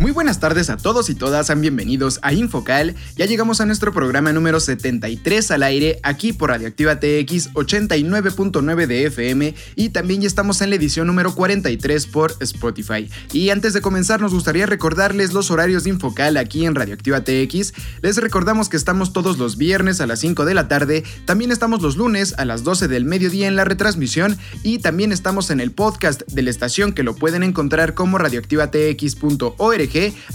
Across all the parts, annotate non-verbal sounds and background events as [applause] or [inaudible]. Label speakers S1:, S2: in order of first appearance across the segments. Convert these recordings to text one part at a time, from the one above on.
S1: Muy buenas tardes a todos y todas, sean bienvenidos a Infocal. Ya llegamos a nuestro programa número 73 al aire, aquí por Radioactiva TX 89.9 de FM y también ya estamos en la edición número 43 por Spotify. Y antes de comenzar nos gustaría recordarles los horarios de Infocal aquí en Radioactiva TX. Les recordamos que estamos todos los viernes a las 5 de la tarde, también estamos los lunes a las 12 del mediodía en la retransmisión y también estamos en el podcast de la estación que lo pueden encontrar como radioactivatx.org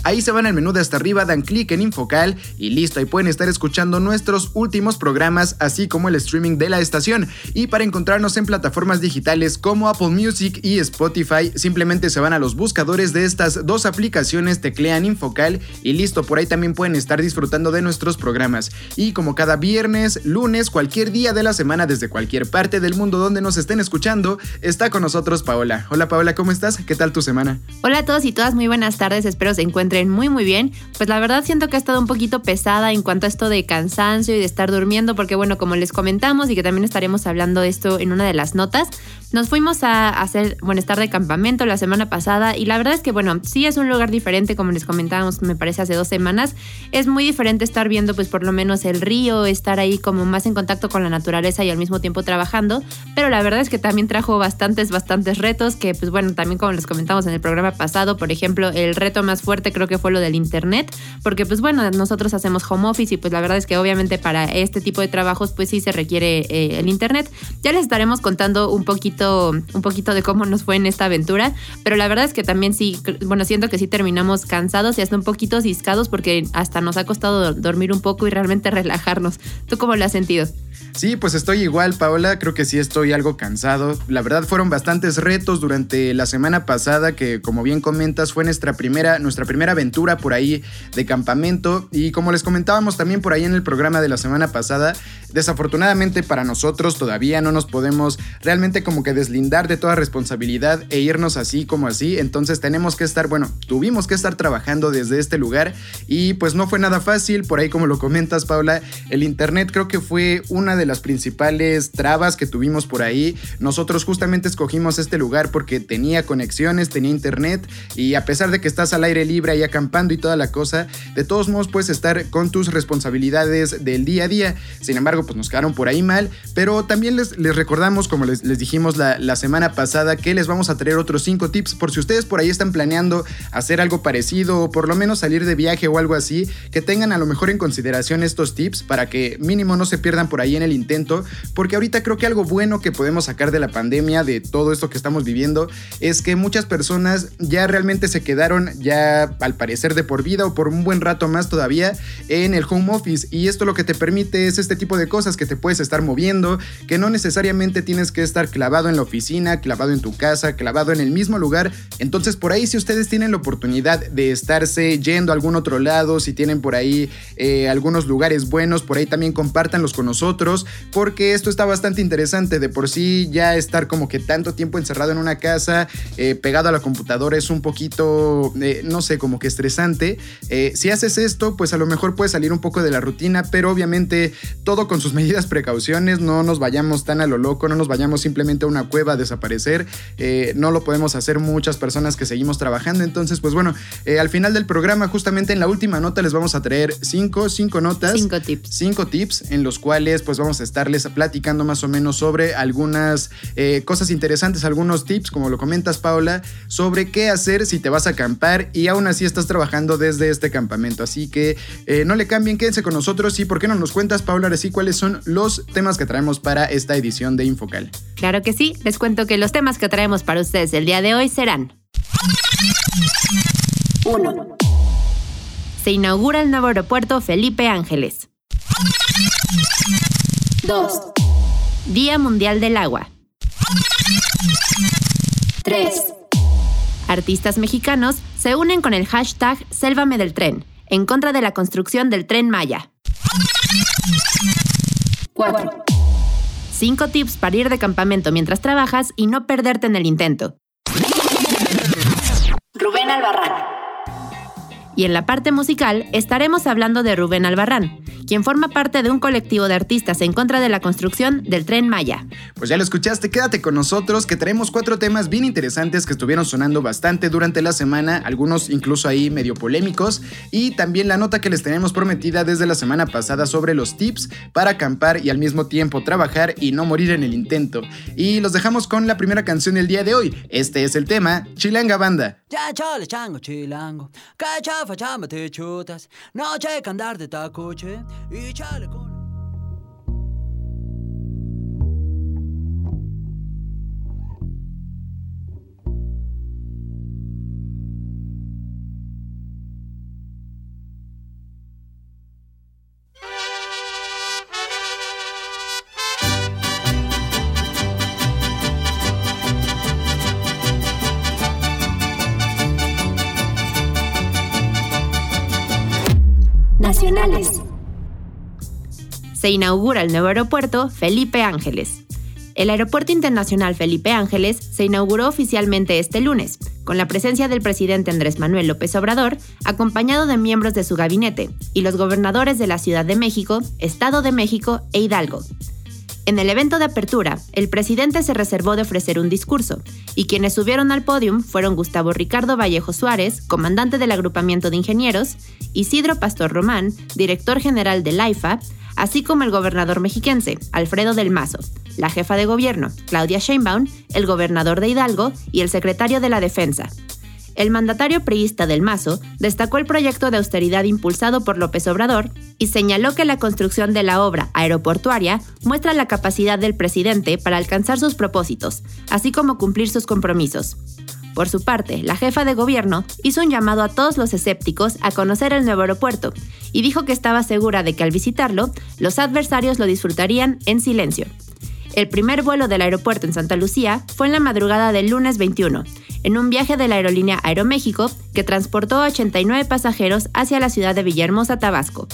S1: Ahí se van al menú de hasta arriba, dan clic en Infocal y listo, ahí pueden estar escuchando nuestros últimos programas, así como el streaming de la estación. Y para encontrarnos en plataformas digitales como Apple Music y Spotify, simplemente se van a los buscadores de estas dos aplicaciones, teclean Infocal y listo, por ahí también pueden estar disfrutando de nuestros programas. Y como cada viernes, lunes, cualquier día de la semana desde cualquier parte del mundo donde nos estén escuchando, está con nosotros Paola. Hola Paola, ¿cómo estás? ¿Qué tal tu semana?
S2: Hola a todos y todas, muy buenas tardes espero se encuentren muy muy bien. Pues la verdad siento que ha estado un poquito pesada en cuanto a esto de cansancio y de estar durmiendo, porque bueno, como les comentamos y que también estaremos hablando de esto en una de las notas, nos fuimos a hacer, bueno, estar de campamento la semana pasada y la verdad es que, bueno, sí es un lugar diferente, como les comentábamos, me parece, hace dos semanas. Es muy diferente estar viendo, pues, por lo menos el río, estar ahí como más en contacto con la naturaleza y al mismo tiempo trabajando. Pero la verdad es que también trajo bastantes, bastantes retos que, pues, bueno, también como les comentamos en el programa pasado, por ejemplo, el reto más fuerte creo que fue lo del Internet, porque, pues, bueno, nosotros hacemos home office y, pues, la verdad es que obviamente para este tipo de trabajos, pues, sí se requiere eh, el Internet. Ya les estaremos contando un poquito un poquito de cómo nos fue en esta aventura, pero la verdad es que también sí, bueno, siento que sí terminamos cansados y hasta un poquito ciscados porque hasta nos ha costado dormir un poco y realmente [laughs] relajarnos. ¿Tú cómo lo has sentido?
S1: Sí, pues estoy igual, Paola. Creo que sí estoy algo cansado. La verdad fueron bastantes retos durante la semana pasada, que como bien comentas, fue nuestra primera, nuestra primera aventura por ahí de campamento. Y como les comentábamos también por ahí en el programa de la semana pasada, desafortunadamente para nosotros todavía no nos podemos realmente como que deslindar de toda responsabilidad e irnos así como así. Entonces tenemos que estar, bueno, tuvimos que estar trabajando desde este lugar y pues no fue nada fácil. Por ahí como lo comentas, Paula, el internet creo que fue una de las principales trabas que tuvimos por ahí. Nosotros justamente escogimos este lugar porque tenía conexiones, tenía internet y a pesar de que estás al aire libre y acampando y toda la cosa, de todos modos puedes estar con tus responsabilidades del día a día. Sin embargo, pues nos quedaron por ahí mal, pero también les, les recordamos, como les, les dijimos la, la, semana pasada, que les vamos a traer otros 5 tips por si ustedes por ahí están planeando hacer algo parecido o por lo menos salir de viaje o algo así, que tengan a lo mejor en consideración estos tips para que mínimo no se pierdan por ahí en el intento, porque ahorita creo que algo bueno que podemos sacar de la pandemia, de todo esto que estamos viviendo, es que muchas personas ya realmente se quedaron ya al parecer de por vida o por un buen rato más todavía en el home office y esto lo que te permite es este tipo de cosas que te puedes estar moviendo, que no necesariamente tienes que estar clavado en la oficina, clavado en tu casa, clavado en el mismo lugar. Entonces por ahí si ustedes tienen la oportunidad de estarse yendo a algún otro lado, si tienen por ahí eh, algunos lugares buenos, por ahí también compártanlos con nosotros porque esto está bastante interesante. De por sí ya estar como que tanto tiempo encerrado en una casa, eh, pegado a la computadora es un poquito, eh, no sé, como que estresante. Si haces esto, pues a lo mejor puedes salir un poco de la rutina, pero obviamente todo con sus medidas precauciones, no nos vayamos tan a lo loco, no nos vayamos simplemente a una cueva a desaparecer, no lo podemos hacer muchas personas que seguimos trabajando, entonces pues bueno, al final del programa, justamente en la última nota les vamos a traer cinco, cinco notas.
S2: Cinco tips.
S1: Cinco tips en los cuales pues vamos a estarles platicando más o menos sobre algunas eh, cosas interesantes, algunos tips, como lo comentas Paula, sobre qué hacer si te vas a acampar y aún así estás trabajando desde este campamento. Así que eh, no le cambien, quédense con nosotros y por qué no nos cuentas Paula, ahora sí, cuál cuáles son los temas que traemos para esta edición de Infocal.
S2: Claro que sí, les cuento que los temas que traemos para ustedes el día de hoy serán 1. Se inaugura el nuevo aeropuerto Felipe Ángeles. 2. Día Mundial del Agua. 3. Artistas mexicanos se unen con el hashtag Sélvame del tren, en contra de la construcción del tren Maya. 4. 5 tips para ir de campamento mientras trabajas y no perderte en el intento. Rubén Albarrán. Y en la parte musical estaremos hablando de Rubén Albarrán, quien forma parte de un colectivo de artistas en contra de la construcción del tren Maya.
S1: Pues ya lo escuchaste, quédate con nosotros que tenemos cuatro temas bien interesantes que estuvieron sonando bastante durante la semana, algunos incluso ahí medio polémicos, y también la nota que les tenemos prometida desde la semana pasada sobre los tips para acampar y al mismo tiempo trabajar y no morir en el intento. Y los dejamos con la primera canción del día de hoy. Este es el tema, Chilanga Banda. Ya chale chango chilango, chamba te chutas, no che andar de tacoche y chale con...
S2: Se inaugura el nuevo aeropuerto Felipe Ángeles. El Aeropuerto Internacional Felipe Ángeles se inauguró oficialmente este lunes, con la presencia del presidente Andrés Manuel López Obrador, acompañado de miembros de su gabinete y los gobernadores de la Ciudad de México, Estado de México e Hidalgo. En el evento de apertura, el presidente se reservó de ofrecer un discurso, y quienes subieron al podium fueron Gustavo Ricardo Vallejo Suárez, comandante del agrupamiento de ingenieros, Isidro Pastor Román, director general del AIFA, así como el gobernador mexiquense, Alfredo del Mazo, la jefa de gobierno, Claudia Sheinbaum, el gobernador de Hidalgo y el secretario de la Defensa, el mandatario priista del Mazo destacó el proyecto de austeridad impulsado por López Obrador y señaló que la construcción de la obra aeroportuaria muestra la capacidad del presidente para alcanzar sus propósitos, así como cumplir sus compromisos. Por su parte, la jefa de gobierno hizo un llamado a todos los escépticos a conocer el nuevo aeropuerto y dijo que estaba segura de que al visitarlo, los adversarios lo disfrutarían en silencio. El primer vuelo del aeropuerto en Santa Lucía fue en la madrugada del lunes 21 en un viaje de la aerolínea Aeroméxico que transportó a 89 pasajeros hacia la ciudad de Villahermosa, Tabasco.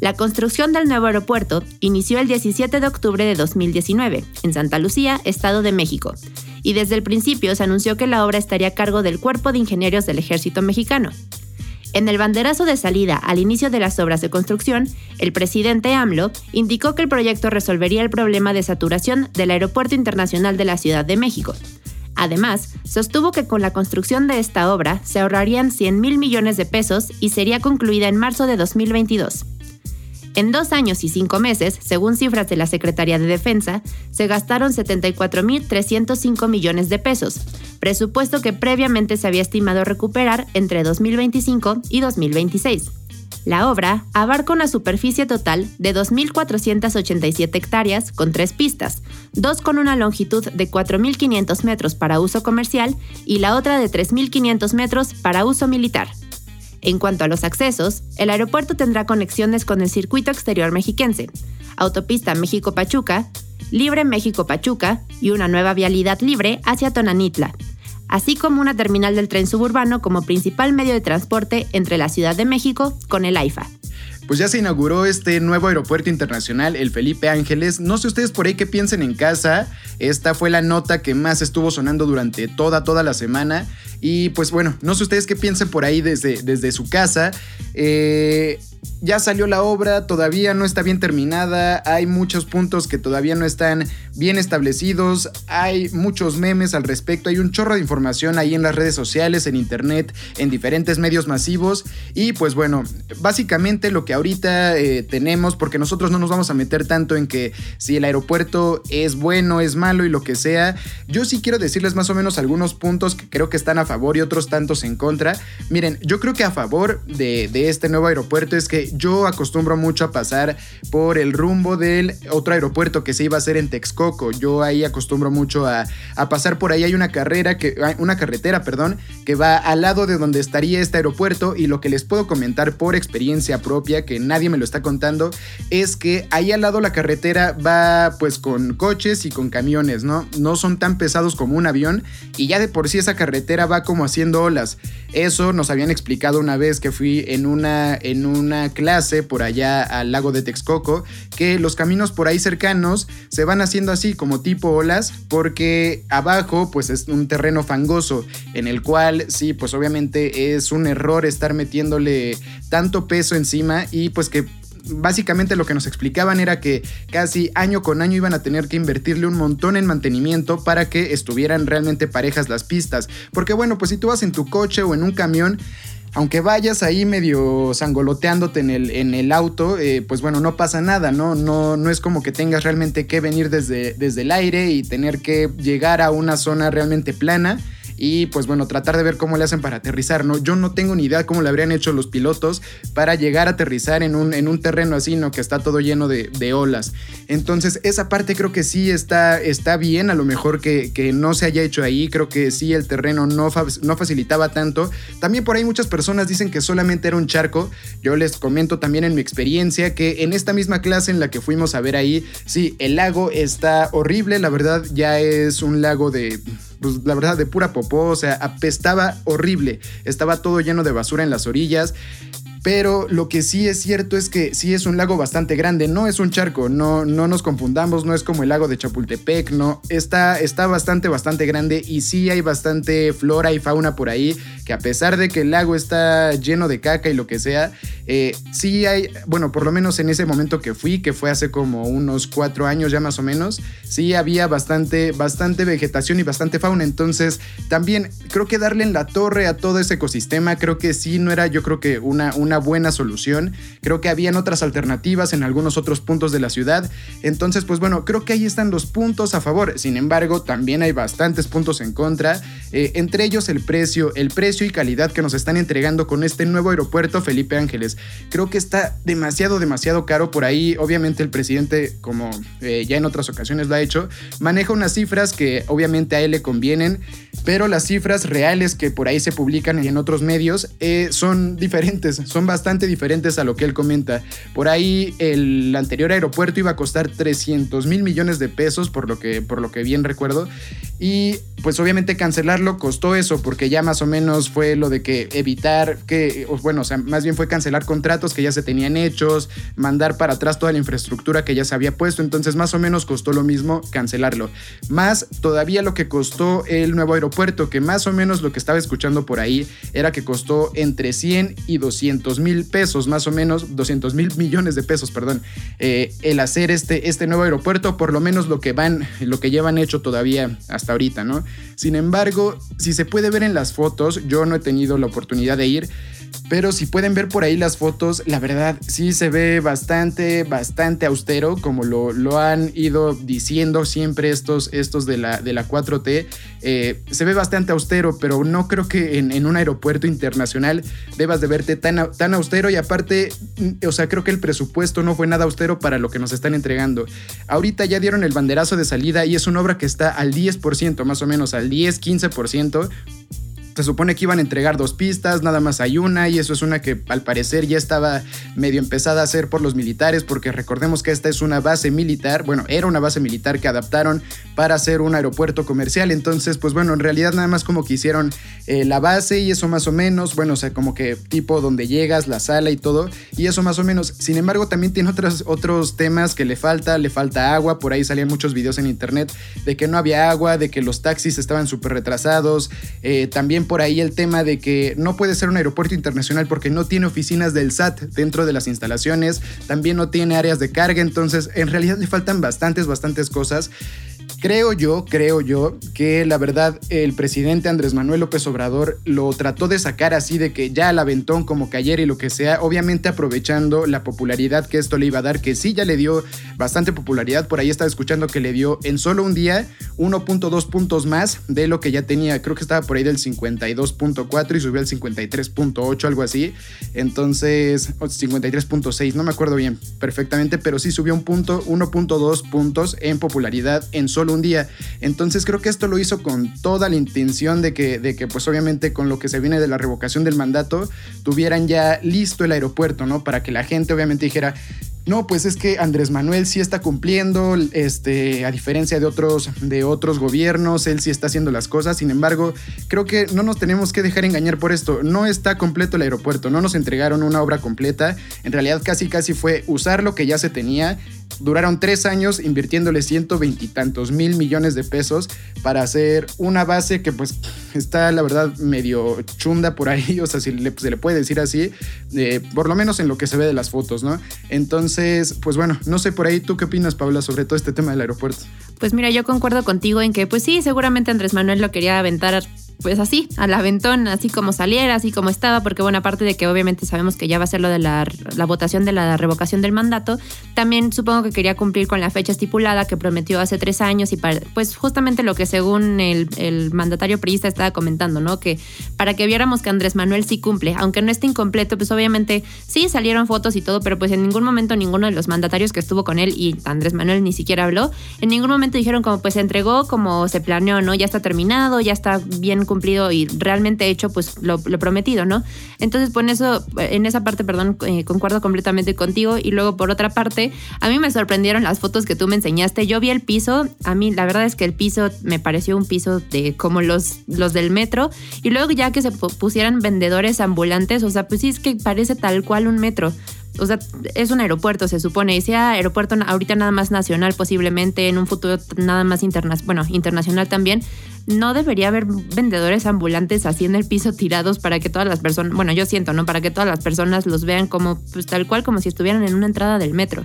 S2: La construcción del nuevo aeropuerto inició el 17 de octubre de 2019 en Santa Lucía, Estado de México, y desde el principio se anunció que la obra estaría a cargo del Cuerpo de Ingenieros del Ejército Mexicano. En el banderazo de salida al inicio de las obras de construcción, el presidente AMLO indicó que el proyecto resolvería el problema de saturación del Aeropuerto Internacional de la Ciudad de México, Además, sostuvo que con la construcción de esta obra se ahorrarían 100 mil millones de pesos y sería concluida en marzo de 2022. En dos años y cinco meses, según cifras de la Secretaría de Defensa, se gastaron 74.305 millones de pesos, presupuesto que previamente se había estimado recuperar entre 2025 y 2026. La obra abarca una superficie total de 2.487 hectáreas con tres pistas, dos con una longitud de 4.500 metros para uso comercial y la otra de 3.500 metros para uso militar. En cuanto a los accesos, el aeropuerto tendrá conexiones con el circuito exterior mexiquense, autopista México-Pachuca, Libre México-Pachuca y una nueva vialidad libre hacia Tonanitla, así como una terminal del tren suburbano como principal medio de transporte entre la Ciudad de México con el AIFA.
S1: Pues ya se inauguró este nuevo aeropuerto internacional, el Felipe Ángeles. No sé ustedes por ahí qué piensen en casa. Esta fue la nota que más estuvo sonando durante toda, toda la semana. Y pues bueno, no sé ustedes qué piensen por ahí desde, desde su casa. Eh, ya salió la obra, todavía no está bien terminada, hay muchos puntos que todavía no están bien establecidos, hay muchos memes al respecto, hay un chorro de información ahí en las redes sociales, en internet, en diferentes medios masivos y pues bueno, básicamente lo que ahorita eh, tenemos, porque nosotros no nos vamos a meter tanto en que si el aeropuerto es bueno, es malo y lo que sea, yo sí quiero decirles más o menos algunos puntos que creo que están a favor y otros tantos en contra. Miren, yo creo que a favor de, de este nuevo aeropuerto es que yo acostumbro mucho a pasar por el rumbo del otro aeropuerto que se iba a hacer en Texcoco. Yo ahí acostumbro mucho a, pasar por ahí. Hay una carrera que, una carretera, perdón, que va al lado de donde estaría este aeropuerto y lo que les puedo comentar por experiencia propia, que nadie me lo está contando, es que ahí al lado la carretera va pues con coches y con camiones, ¿no? No son tan pesados como un avión y ya de por sí esa carretera va como haciendo olas. Eso nos habían explicado una vez que fui en una, en una clase por allá al lago de Texcoco, que los caminos por ahí cercanos se van haciendo así como tipo olas porque abajo pues es un terreno fangoso en el cual sí pues obviamente es un error estar metiéndole tanto peso encima y pues que básicamente lo que nos explicaban era que casi año con año iban a tener que invertirle un montón en mantenimiento para que estuvieran realmente parejas las pistas. Porque bueno, pues si tú vas en tu coche o en un camión, aunque vayas ahí medio sangoloteándote en el, en el auto, eh, pues bueno, no pasa nada, ¿no? ¿no? No es como que tengas realmente que venir desde, desde el aire y tener que llegar a una zona realmente plana y pues bueno, tratar de ver cómo le hacen para aterrizar, ¿no? Yo no tengo ni idea cómo le habrían hecho los pilotos para llegar a aterrizar en un, en un terreno así, ¿no? Que está todo lleno de, olas. Entonces, esa parte creo que sí está, está bien, a lo mejor que, no se haya hecho ahí, creo que sí el terreno no, no facilitaba tanto. También por ahí muchas personas dicen que solamente era un charco. Yo les comento también en mi experiencia que en esta misma clase en la que fuimos a ver ahí, sí, el lago está horrible, la verdad ya es un lago de pues la verdad, de pura popó, o sea, apestaba horrible, estaba todo lleno de basura en las orillas. Pero lo que sí es cierto es que sí es un lago bastante grande, no es un charco, no, no nos confundamos, no es como el lago de Chapultepec, no, está, está bastante, bastante grande y sí hay bastante flora y fauna por ahí, que a pesar de que el lago está lleno de caca y lo que sea, eh, sí hay, bueno, por lo menos en ese momento que fui, que fue hace como unos cuatro años ya más o menos, sí había bastante, bastante vegetación y bastante fauna, entonces también creo que darle en la torre a todo ese ecosistema, creo que sí no era yo creo que una, una buena solución. Creo que habían otras alternativas en algunos otros puntos de la ciudad. Entonces, pues bueno, creo que ahí están los puntos a favor. Sin embargo, también hay bastantes puntos en contra. Eh, entre ellos el precio, el precio y calidad que nos están entregando con este nuevo aeropuerto Felipe Ángeles. Creo que está demasiado, demasiado caro por ahí. Obviamente el presidente, como eh, ya en otras ocasiones lo ha hecho, maneja unas cifras que obviamente a él le convienen, pero las cifras reales que por ahí se publican y en otros medios eh, son [laughs] diferentes, son bastante diferentes a lo que él comenta. Por ahí el anterior aeropuerto iba a costar 300 mil millones de pesos, por lo, que, por lo que bien recuerdo. Y pues obviamente cancelarlo costó eso, porque ya más o menos fue lo de que evitar que, bueno, o sea, más bien fue cancelar contratos que ya se tenían hechos, mandar para atrás toda la infraestructura que ya se había puesto. Entonces más o menos costó lo mismo cancelarlo. Más todavía lo que costó el nuevo aeropuerto, que más o menos lo que estaba escuchando por ahí era que costó entre 100 y 200 mil pesos, más o menos, 200 mil millones de pesos, perdón, eh, el hacer este, este nuevo aeropuerto, por lo menos lo que van, lo que llevan hecho todavía hasta ahorita, ¿no? Sin embargo, si se puede ver en las fotos, yo no he tenido la oportunidad de ir, pero si pueden ver por ahí las fotos, la verdad sí se ve bastante, bastante austero, como lo, lo han ido diciendo siempre estos, estos de, la, de la 4T. Eh, se ve bastante austero, pero no creo que en, un aeropuerto internacional debas de verte tan, tan austero y aparte, o sea, creo que el presupuesto no fue nada austero para lo que nos están entregando. Ahorita ya dieron el banderazo de salida y es una obra que está al 10%, más o menos al 10-15% se supone que iban a entregar dos pistas, nada más hay una, y eso es una que al parecer ya estaba medio empezada a hacer por los militares, porque recordemos que esta es una base militar, bueno, era una base militar que adaptaron para hacer un aeropuerto comercial, entonces, pues bueno, en realidad nada más como que hicieron eh, la base y eso más o menos, bueno, o sea, como que tipo donde llegas, la sala y todo, y eso más o menos. Sin embargo, también tiene otros, otros temas que le falta, le falta agua, por ahí salían muchos videos en internet de que no había agua, de que los taxis estaban súper retrasados, eh, también por ahí el tema de que no puede ser un aeropuerto internacional porque no tiene oficinas del SAT dentro de las instalaciones, también no tiene áreas de carga, entonces en realidad le faltan bastantes, bastantes cosas. Creo yo, creo yo, que la verdad el presidente Andrés Manuel López Obrador lo trató de sacar así de que ya al aventón como cayera y lo que sea, obviamente aprovechando la popularidad que esto le iba a dar, que sí ya le dio bastante popularidad, por ahí estaba escuchando que le dio en solo un día 1.2 puntos más de lo que ya tenía, creo que estaba por ahí del 52.4 y subió al 53.8, algo así, entonces 53.6, no me acuerdo bien perfectamente, pero sí subió un punto, 1.2 puntos en popularidad en solo un día. Entonces creo que esto lo hizo con toda la intención de que, de que pues obviamente con lo que se viene de la revocación del mandato, tuvieran ya listo el aeropuerto, ¿no? Para que la gente obviamente dijera, no, pues es que Andrés Manuel sí está cumpliendo, este, a diferencia de otros, de otros gobiernos, él sí está haciendo las cosas. Sin embargo, creo que no nos tenemos que dejar engañar por esto. No está completo el aeropuerto, no nos entregaron una obra completa. En realidad, casi casi fue usar lo que ya se tenía Duraron tres años invirtiéndole ciento veintitantos mil millones de pesos para hacer una base que pues está la verdad medio chunda por ahí, [laughs] o sea, si se le puede decir así, eh, por lo menos en lo que se ve de las fotos, ¿no? Entonces, pues bueno, no sé por ahí, ¿tú qué opinas, Paula, sobre todo este tema del aeropuerto?
S2: Pues mira, yo concuerdo contigo en que pues sí, seguramente Andrés Manuel lo quería aventar pues así, al aventón, así como saliera, así como estaba, porque bueno, aparte de que obviamente sabemos que ya va a ser lo de la, votación de la revocación del mandato, también supongo que quería cumplir con la fecha estipulada que prometió hace tres años y pues justamente lo que según el, el mandatario priista estaba comentando, ¿no? Que para que viéramos que Andrés Manuel sí cumple, aunque no esté incompleto, pues obviamente sí salieron fotos y todo, pero pues en ningún momento ninguno de los mandatarios que estuvo con él y Andrés Manuel ni siquiera habló, en ningún momento dijeron como pues se entregó como se planeó, ¿no? Ya está terminado, ya está bien y realmente hecho pues lo, prometido, ¿no? Entonces, pues en eso, en esa parte, perdón, eh, concuerdo completamente contigo. Y luego, por otra parte, a mí me sorprendieron las fotos que tú me enseñaste. Yo vi el piso, a mí la verdad es que el piso me pareció un piso de como los, los del metro. Y luego ya que se pusieran vendedores ambulantes, o sea, pues sí es que parece tal cual un metro o sea, es un aeropuerto, se supone, y sea aeropuerto ahorita nada más nacional posiblemente, en un futuro nada más internacional, bueno, internacional también, no debería haber vendedores ambulantes así en el piso tirados para que todas las personas, bueno, yo siento, ¿no? Para que todas las personas los vean como, pues tal cual, como si estuvieran en una entrada del metro.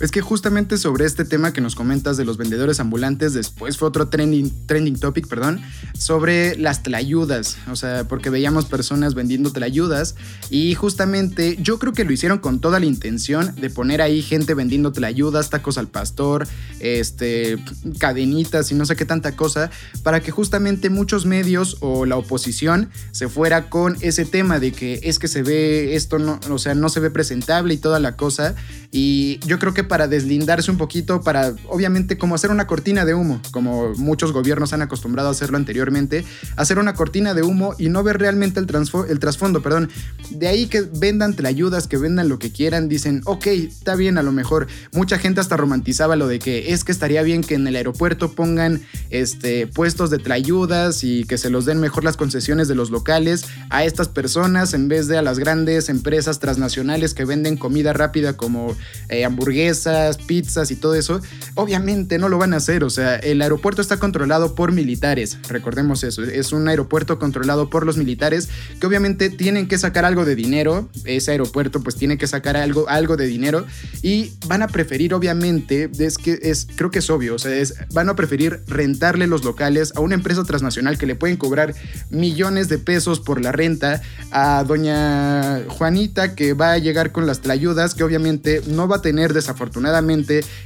S1: Es que justamente sobre este tema que nos comentas de los vendedores ambulantes, después fue otro trending, trending topic, perdón, sobre las tlayudas. O sea, porque veíamos personas vendiendo tlayudas y justamente yo creo que lo hicieron con toda la intención de poner ahí gente vendiendo tlayudas, tacos al pastor, este, cadenitas y no sé qué tanta cosa, para que justamente muchos medios o la oposición se fuera con ese tema de que es que se ve esto, no, o sea, no se ve presentable y toda la cosa. Y yo creo que para deslindarse un poquito, para obviamente como hacer una cortina de humo, como muchos gobiernos han acostumbrado a hacerlo anteriormente, hacer una cortina de humo y no ver realmente el, el trasfondo, perdón. De ahí que vendan tlayudas, que vendan lo que quieran, dicen, ok, está bien, a lo mejor mucha gente hasta romantizaba lo de que es que estaría bien que en el aeropuerto pongan este, puestos de tlayudas y que se los den mejor las concesiones de los locales a estas personas en vez de a las grandes empresas transnacionales que venden comida rápida como eh, hamburguesas, pizzas y todo eso, obviamente no lo van a hacer. O sea, el aeropuerto está controlado por militares, recordemos eso. Es un aeropuerto controlado por los militares que obviamente tienen que sacar algo de dinero. Ese aeropuerto pues tiene que sacar algo, algo de dinero y van a preferir obviamente, es que es, creo que es obvio, o sea, van a preferir rentarle los locales a una empresa transnacional que le pueden cobrar millones de pesos por la renta a doña Juanita que va a llegar con las tlayudas que obviamente no va a tener desafortunadamente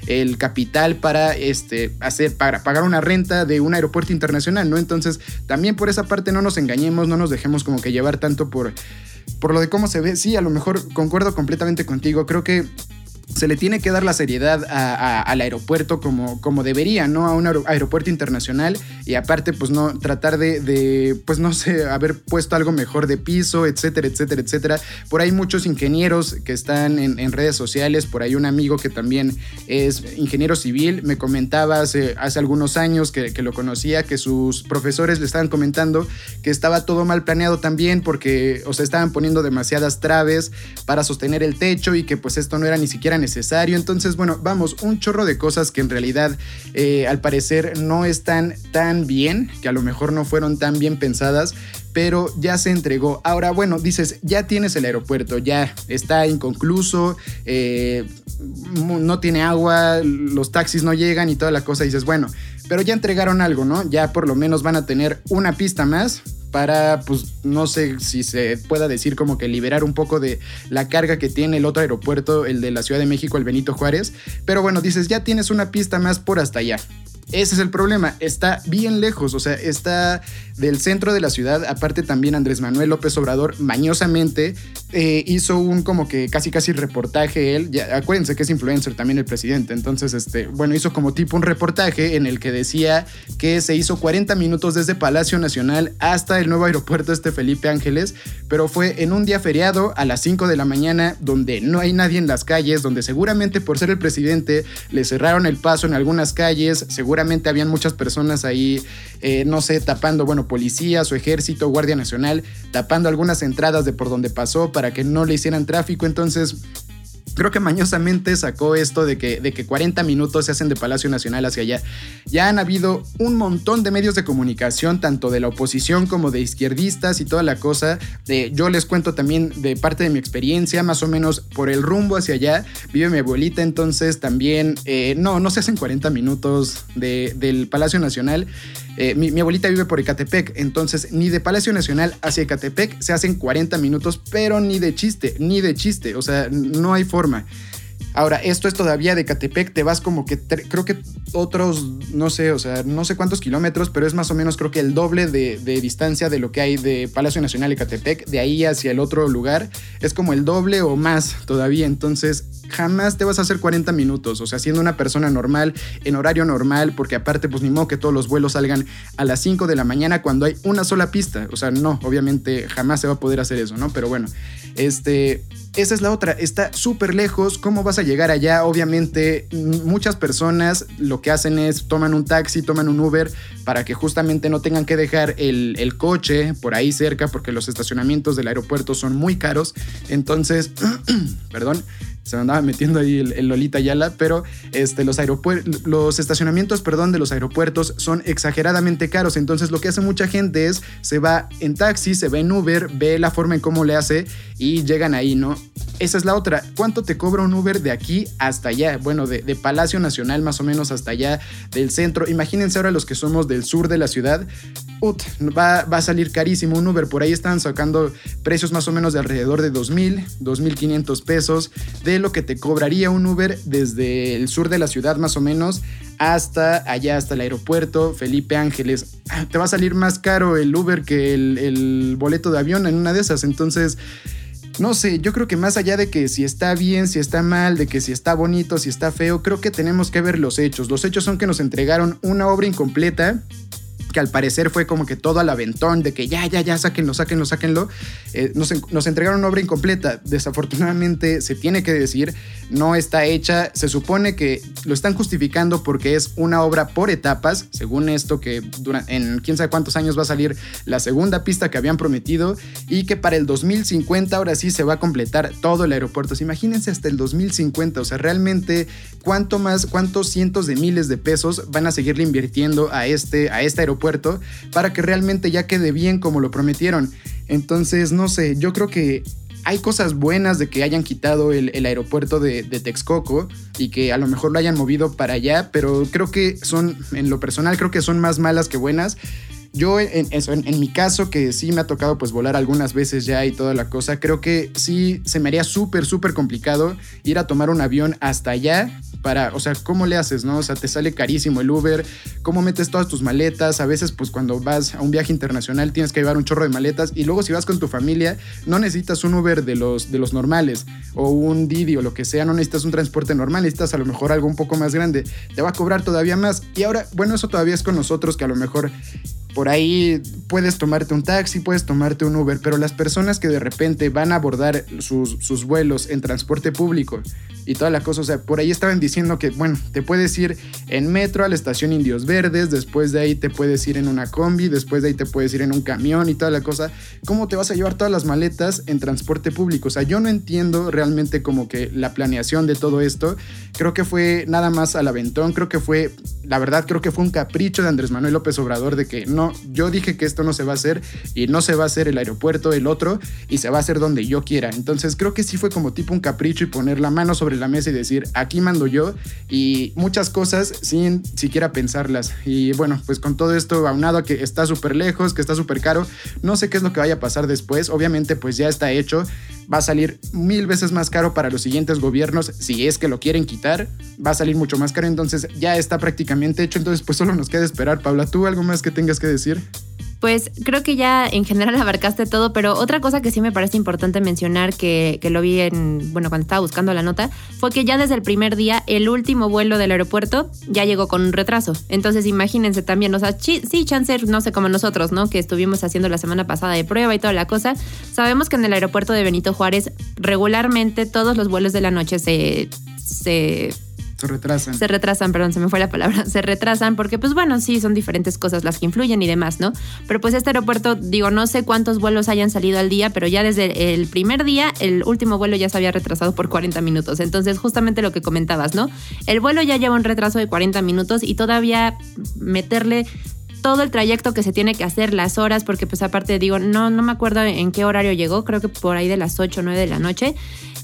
S1: el capital para este, hacer, para pagar una renta de un aeropuerto internacional, ¿no? Entonces, también por esa parte no nos engañemos, no nos dejemos como que llevar tanto por, por lo de cómo se ve. Sí, a lo mejor concuerdo completamente contigo. Creo que se le tiene que dar la seriedad al aeropuerto como, como debería, ¿no? A un aeropuerto internacional y aparte, pues no, tratar de, pues no sé, haber puesto algo mejor de piso, etcétera, etcétera, etcétera. Por ahí muchos ingenieros que están en, redes sociales, por ahí un amigo que también es ingeniero civil, me comentaba hace, algunos años que, lo conocía, que sus profesores le estaban comentando que estaba todo mal planeado también porque, o estaban poniendo demasiadas traves para sostener el techo y que pues esto no era ni siquiera necesario. Entonces, bueno, vamos, un chorro de cosas que en realidad eh, al parecer no están tan bien, que a lo mejor no fueron tan bien pensadas, pero ya se entregó. Ahora, bueno, dices, ya tienes el aeropuerto, ya está inconcluso, eh, no tiene agua, los taxis no llegan y toda la cosa. dices, bueno, pero ya entregaron algo, ¿no? Ya por lo menos van a tener una pista más para, pues, no sé si se pueda decir como que liberar un poco de la carga que tiene el otro aeropuerto, el de la Ciudad de México, el Benito Juárez. Pero bueno, dices, ya tienes una pista más por hasta allá. Ese es el problema, está bien lejos, o sea, está del centro de la ciudad. Aparte también Andrés Manuel López Obrador mañosamente eh, hizo un como que casi casi reportaje él. Acuérdense que es influencer también el presidente. Entonces, este, bueno, hizo como tipo un reportaje en el que decía que se hizo 40 minutos desde Palacio Nacional hasta el nuevo aeropuerto este Felipe Ángeles, pero fue en un día feriado a las 5 de la mañana donde no hay nadie en las calles, donde seguramente por ser el presidente le cerraron el paso en algunas calles, seguramente habían muchas personas ahí, eh, no sé, tapando, bueno, policía, su ejército, Guardia Nacional, tapando algunas entradas de por donde pasó para que no le hicieran tráfico. Entonces, creo que mañosamente sacó esto de que, de que 40 minutos se hacen de Palacio Nacional hacia allá. Ya han habido un montón de medios de comunicación, tanto de la oposición como de izquierdistas y toda la cosa. De, yo les cuento también de parte de mi experiencia, más o menos por el rumbo hacia allá. Vive mi abuelita, entonces también, eh, no, no se hacen 40 minutos del Palacio Nacional. Eh, mi, abuelita vive por Ecatepec, entonces ni de Palacio Nacional hacia Ecatepec se hacen 40 minutos, pero ni de chiste, ni de chiste, o sea, no hay forma. Ahora, esto es todavía de Catepec, te vas como que creo que otros, no sé, o sea, no sé cuántos kilómetros, pero es más o menos creo que el doble de, distancia de lo que hay de Palacio Nacional y Catepec, de ahí hacia el otro lugar, es como el doble o más todavía. Entonces, jamás te vas a hacer 40 minutos, o sea, siendo una persona normal, en horario normal, porque aparte, pues ni modo que todos los vuelos salgan a las 5 de la mañana cuando hay una sola pista, o sea, no, obviamente jamás se va a poder hacer eso, ¿no? Pero bueno, este, esa es la otra, está súper lejos, ¿cómo vas a llegar allá? Obviamente, muchas personas lo que hacen es toman un taxi, toman un Uber para que justamente no tengan que dejar el, el coche por ahí cerca, porque los estacionamientos del aeropuerto son muy caros, entonces, [clears throat] perdón, se me andaba metiendo ahí el, Lolita Yala, pero este, los, los estacionamientos perdón, de los aeropuertos son exageradamente caros. Entonces lo que hace mucha gente es se va en taxi, se va en Uber, ve la forma en cómo le hace y llegan ahí, ¿no? Esa es la otra. ¿Cuánto te cobra un Uber de aquí hasta allá? Bueno, de, Palacio Nacional más o menos hasta allá, del centro. Imagínense ahora los que somos del sur de la ciudad. Ut, va, a salir carísimo un Uber. Por ahí están sacando precios más o menos de alrededor de 2.000, 2.500 pesos. De lo que te cobraría un Uber desde el sur de la ciudad más o menos hasta allá, hasta el aeropuerto Felipe Ángeles. Ah, te va a salir más caro el Uber que el boleto de avión en una de esas. Entonces, no sé, yo creo que más allá de que si está bien, si está mal, de que si está bonito, si está feo, creo que tenemos que ver los hechos. Los hechos son que nos entregaron una obra incompleta que al parecer fue como que todo al aventón, de que ya, ya, ya, sáquenlo, sáquenlo, sáquenlo. Eh, nos, nos, entregaron una obra incompleta. Desafortunadamente, se tiene que decir, no está hecha. Se supone que lo están justificando porque es una obra por etapas, según esto, que en quién sabe cuántos años va a salir la segunda pista que habían prometido y que para el 2050 ahora sí se va a completar todo el aeropuerto. imagínense hasta el 2050, o sea, realmente cuánto más, cuántos cientos de miles de pesos van a seguirle invirtiendo a este, a este aeropuerto para que realmente ya quede bien como lo prometieron. Entonces, no sé, yo creo que hay cosas buenas de que hayan quitado el, aeropuerto de, de, Texcoco y que a lo mejor lo hayan movido para allá, pero creo que son, en lo personal, creo que son más malas que buenas. Yo, en, en, mi caso, que sí me ha tocado pues volar algunas veces ya y toda la cosa, creo que sí se me haría súper, súper complicado ir a tomar un avión hasta allá para, o sea, ¿cómo le haces, no? O sea, te sale carísimo el Uber, ¿cómo metes todas tus maletas? A veces, pues cuando vas a un viaje internacional tienes que llevar un chorro de maletas y luego si vas con tu familia no necesitas un Uber de los, de los normales o un Didi o lo que sea, no necesitas un transporte normal, necesitas a lo mejor algo un poco más grande, te va a cobrar todavía más. Y ahora, bueno, eso todavía es con nosotros que a lo mejor por ahí puedes tomarte un taxi, puedes tomarte un Uber, pero las personas que de repente van a abordar sus, sus vuelos en transporte público y toda la cosa. O sea, por ahí estaban diciendo que, bueno, te puedes ir en metro a la estación Indios Verdes, después de ahí te puedes ir en una combi, después de ahí te puedes ir en un camión y toda la cosa. ¿Cómo te vas a llevar todas las maletas en transporte público? O sea, yo no entiendo realmente como que la planeación de todo esto. Creo que fue nada más al aventón, creo que fue, la verdad, creo que fue un capricho de Andrés Manuel López Obrador de que no, yo dije que esto no se va a hacer y no se va a hacer el aeropuerto, el otro, y se va a hacer donde yo quiera. Entonces creo que sí fue como tipo un capricho y poner la mano sobre la mesa y decir, aquí mando yo y muchas cosas sin siquiera pensarlas. Y bueno, pues con todo esto aunado a que está súper lejos, que está súper caro, no sé qué es lo que vaya a pasar después. Obviamente pues ya está hecho, va a salir mil veces más caro para los siguientes gobiernos si es que lo quieren quitar, va a salir mucho más caro, entonces ya está prácticamente hecho, entonces pues solo nos queda esperar. Paula, ¿tú algo más que tengas que decir?
S2: Pues creo que ya en general [laughs] abarcaste todo, pero otra cosa que sí me parece importante mencionar que, lo vi en, bueno, cuando estaba buscando la nota, fue que ya desde el primer día el último vuelo del aeropuerto ya llegó con un retraso. Entonces imagínense también, o sea, sí, chance, no sé, como nosotros, ¿no? Que estuvimos haciendo la semana pasada de prueba y toda la cosa. Sabemos que en el aeropuerto de Benito Juárez regularmente todos los vuelos de la noche se... se
S1: se retrasan.
S2: Se retrasan, perdón, se me fue la palabra. [laughs] Se retrasan porque, pues bueno, sí, son diferentes cosas las que influyen y demás, ¿no? Pero pues este aeropuerto, digo, no sé cuántos vuelos hayan salido al día, pero ya desde el primer día, el último vuelo ya se había retrasado por 40 minutos. Entonces, justamente lo que comentabas, ¿no? El vuelo ya lleva un retraso de 40 minutos y todavía meterle todo el trayecto que se tiene que hacer, las horas, porque pues aparte digo, no, no me acuerdo en qué horario llegó, creo que por ahí de las 8 o 9 de la noche.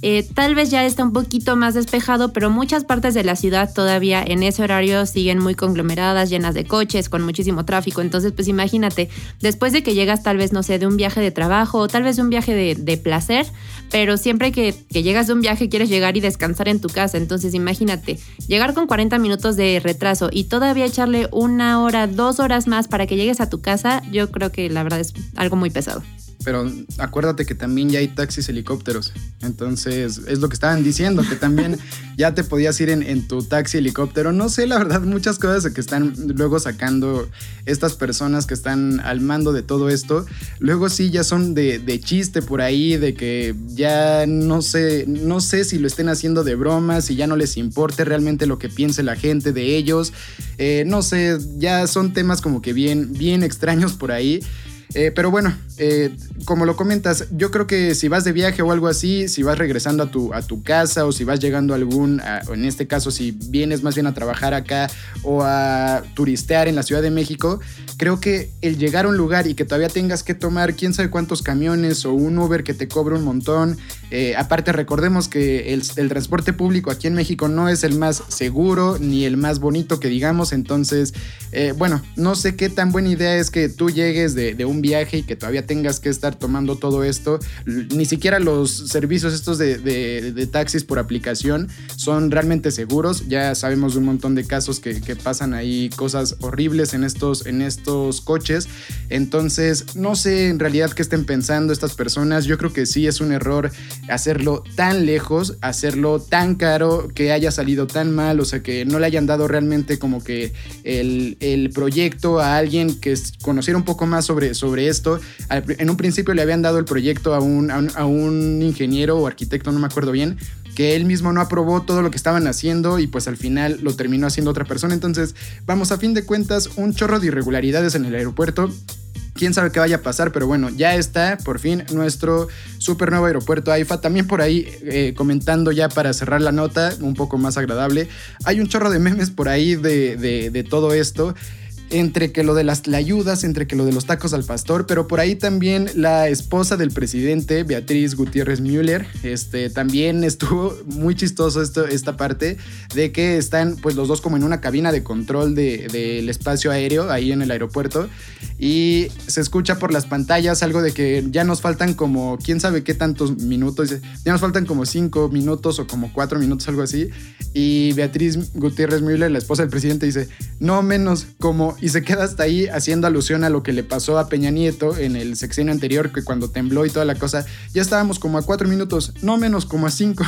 S2: Eh, tal vez ya está un poquito más despejado, pero muchas partes de la ciudad todavía en ese horario siguen muy conglomeradas, llenas de coches, con muchísimo tráfico. Entonces, pues imagínate, después de que llegas tal vez, no sé, de un viaje de trabajo o tal vez de un viaje de, placer, pero siempre que, que, llegas de un viaje quieres llegar y descansar en tu casa. Entonces, imagínate, llegar con 40 minutos de retraso y todavía echarle una hora, dos horas más para que llegues a tu casa, yo creo que la verdad es algo muy pesado
S1: pero acuérdate que también ya hay taxis helicópteros. Entonces, es lo que estaban diciendo, que también [laughs] ya te podías ir en, tu taxi helicóptero. No sé, la verdad, muchas cosas de que están luego sacando estas personas que están al mando de todo esto. Luego sí, ya son de, chiste por ahí, de que ya no sé, no sé si lo estén haciendo de broma, si ya no les importe realmente lo que piense la gente de ellos. Eh, no sé, ya son temas como que bien, bien extraños por ahí. Eh, pero bueno, eh, como lo comentas, yo creo que si vas de viaje o algo así, si vas regresando a tu, a tu casa o si vas llegando a algún, en este caso si vienes más bien a trabajar acá o a turistear en la Ciudad de México, creo que el llegar a un lugar y que todavía tengas que tomar quién sabe cuántos camiones o un Uber que te cobre un montón, eh, aparte recordemos que el, transporte público aquí en México no es el más seguro ni el más bonito que digamos, entonces, bueno, no sé qué tan buena idea es que tú llegues de un viaje y que todavía tengas que estar tomando todo esto. Ni siquiera los servicios estos de, taxis por aplicación son realmente seguros. Ya sabemos de un montón de casos que, pasan ahí cosas horribles en estos, en estos coches. Entonces, no sé en realidad qué estén pensando estas personas. Yo creo que sí es un error hacerlo tan lejos, hacerlo tan caro, que haya salido tan mal, o sea, que no le hayan dado realmente como que el, el proyecto a alguien que conociera un poco más sobre, sobre sobre esto. En un principio le habían dado el proyecto a un, a un, ingeniero o arquitecto, no me acuerdo bien, que él mismo no aprobó todo lo que estaban haciendo y pues al final lo terminó haciendo otra persona. Entonces, vamos, a fin de cuentas, un chorro de irregularidades en el aeropuerto. Quién sabe qué vaya a pasar, pero bueno, ya está por fin nuestro super nuevo aeropuerto AIFA. También por ahí eh, comentando ya para cerrar la nota, un poco más agradable. Hay un chorro de memes por ahí de, de, de todo esto entre que lo de las ayudas, entre que lo de los tacos al pastor, pero por ahí también la esposa del presidente, Beatriz Gutiérrez Müller, este, también estuvo muy chistoso esto, esta parte de que están pues los dos como en una cabina de control del de, espacio aéreo ahí en el aeropuerto y se escucha por las pantallas algo de que ya nos faltan como quién sabe qué tantos minutos, ya nos faltan como cinco minutos o como cuatro minutos, algo así, y Beatriz Gutiérrez Müller, la esposa del presidente, dice, no menos como y se queda hasta ahí haciendo alusión a lo que le pasó a Peña Nieto en el sexenio anterior, que cuando tembló y toda la cosa, ya estábamos como a cuatro minutos, no menos como a cinco.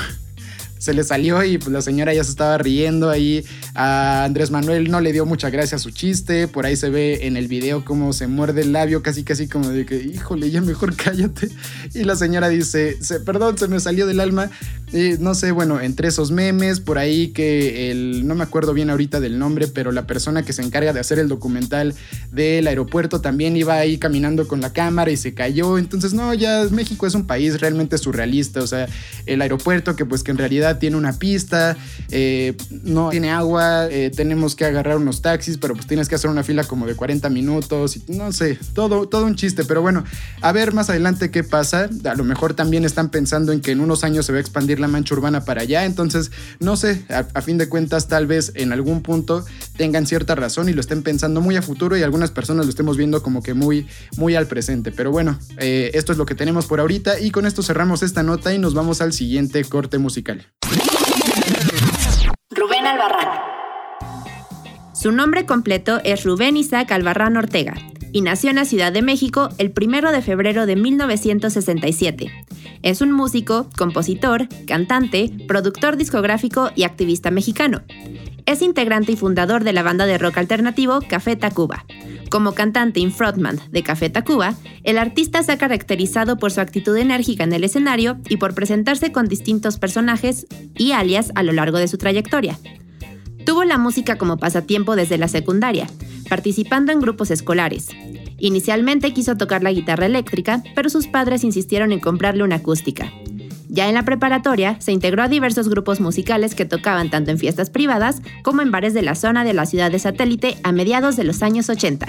S1: Se le salió y pues la señora ya se estaba riendo ahí. A Andrés Manuel no le dio mucha gracia su chiste. Por ahí se ve en el video cómo se muerde el labio, casi casi como de que, híjole, ya mejor [laughs] cállate. Y la señora dice, perdón, se me salió del alma. Y no sé, bueno, entre esos memes, por ahí que el, no me acuerdo bien ahorita del nombre, pero la persona que se encarga de hacer el documental del aeropuerto también iba ahí caminando con la cámara y se cayó. Entonces, no, ya México es un país realmente surrealista. O sea, el aeropuerto que pues que en realidad tiene una pista, eh, no tiene agua, eh, tenemos que agarrar unos taxis, pero pues tienes que hacer una fila como de 40 minutos y no sé, todo, todo un chiste. Pero bueno, a ver más adelante qué pasa. A lo mejor también están pensando en que en unos años se va a expandir la mancha urbana para allá. Entonces, no sé, a, fin de cuentas tal vez en algún punto tengan cierta razón y lo estén pensando muy a futuro y algunas personas lo estemos viendo como que muy, muy al presente. Pero bueno, eh, esto es lo que tenemos por ahorita y con esto cerramos esta nota y nos vamos al siguiente corte musical.
S3: Rubén Albarrán.
S2: Su nombre completo es Rubén Isaac Albarrán Ortega y nació en la Ciudad de México el 1 de febrero de 1967. Es un músico, compositor, cantante, productor discográfico y activista mexicano. Es integrante y fundador de la banda de rock alternativo Café Tacuba. Como cantante y frontman de Café Tacuba, el artista se ha caracterizado por su actitud enérgica en el escenario y por presentarse con distintos personajes y alias a lo largo de su trayectoria. Tuvo la música como pasatiempo desde la secundaria, participando en grupos escolares. Inicialmente quiso tocar la guitarra eléctrica, pero sus padres insistieron en comprarle una acústica. Ya en la preparatoria, se integró a diversos grupos musicales que tocaban tanto en fiestas privadas como en bares de la zona de la ciudad de satélite a mediados de los años 80.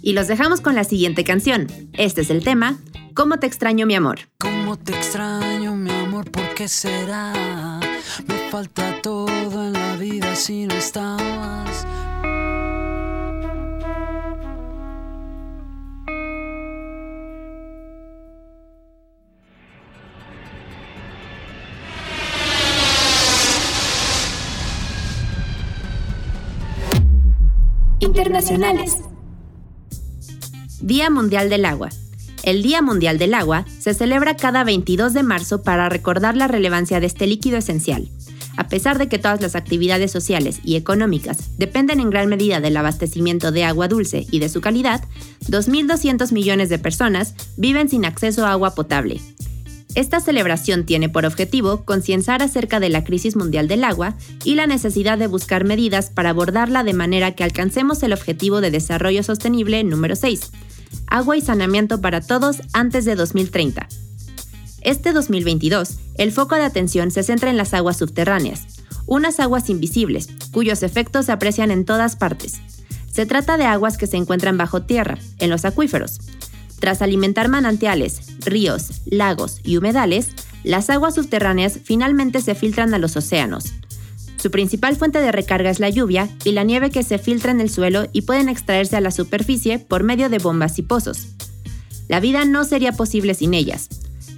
S2: Y los dejamos con la siguiente canción. Este es el tema, ¿Cómo te extraño mi amor?
S4: ¿Cómo te extraño mi amor? ¿Por qué será? Me falta todo en la vida si no estabas.
S3: Internacionales.
S2: Día Mundial del Agua. El Día Mundial del Agua se celebra cada 22 de marzo para recordar la relevancia de este líquido esencial. A pesar de que todas las actividades sociales y económicas dependen en gran medida del abastecimiento de agua dulce y de su calidad, 2.200 millones de personas viven sin acceso a agua potable, esta celebración tiene por objetivo concienciar acerca de la crisis mundial del agua y la necesidad de buscar medidas para abordarla de manera que alcancemos el objetivo de desarrollo sostenible número 6, agua y saneamiento para todos antes de 2030. Este 2022, el foco de atención se centra en las aguas subterráneas, unas aguas invisibles, cuyos efectos se aprecian en todas partes. Se trata de aguas que se encuentran bajo tierra, en los acuíferos, tras alimentar manantiales, ríos, lagos y humedales, las aguas subterráneas finalmente se filtran a los océanos. Su principal fuente de recarga es la lluvia y la nieve que se filtra en el suelo y pueden extraerse a la superficie por medio de bombas y pozos. La vida no sería posible sin ellas.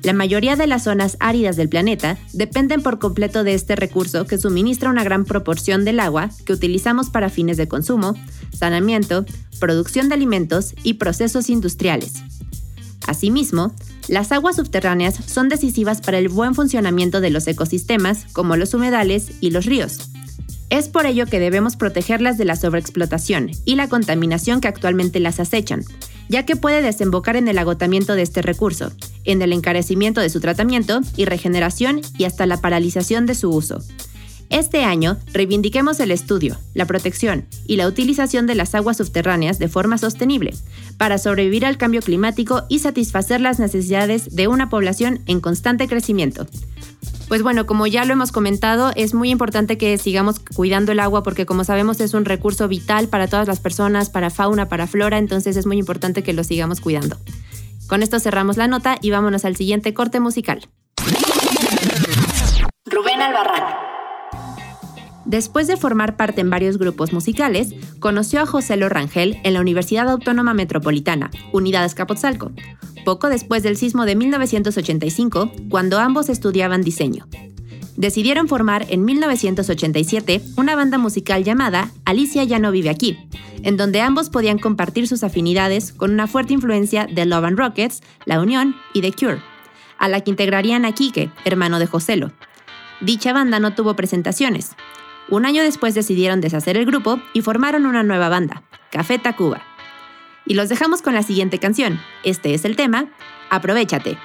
S2: La mayoría de las zonas áridas del planeta dependen por completo de este recurso que suministra una gran proporción del agua que utilizamos para fines de consumo, saneamiento, producción de alimentos y procesos industriales. Asimismo, las aguas subterráneas son decisivas para el buen funcionamiento de los ecosistemas, como los humedales y los ríos. Es por ello que debemos protegerlas de la sobreexplotación y la contaminación que actualmente las acechan, ya que puede desembocar en el agotamiento de este recurso, en el encarecimiento de su tratamiento y regeneración y hasta la paralización de su uso. Este año, reivindiquemos el estudio, la protección y la utilización de las aguas subterráneas de forma sostenible, para sobrevivir al cambio climático y satisfacer las necesidades de una población en constante crecimiento. Pues bueno, como ya lo hemos comentado, es muy importante que sigamos cuidando el agua porque como sabemos es un recurso vital para todas las personas, para fauna, para flora, entonces es muy importante que lo sigamos cuidando. Con esto cerramos la nota y vámonos al siguiente corte musical.
S3: Rubén Albarrán.
S2: Después de formar parte en varios grupos musicales, conoció a José Lorangel en la Universidad Autónoma Metropolitana, Unidad Escapotzalco, poco después del sismo de 1985, cuando ambos estudiaban diseño. Decidieron formar en 1987 una banda musical llamada Alicia ya no vive aquí, en donde ambos podían compartir sus afinidades con una fuerte influencia de Love and Rockets, La Unión y The Cure, a la que integrarían a Quique, hermano de Joselo, dicha banda no tuvo presentaciones. Un año después decidieron deshacer el grupo y formaron una nueva banda, Café Tacuba. Y los dejamos con la siguiente canción. Este es el tema, Aprovechate.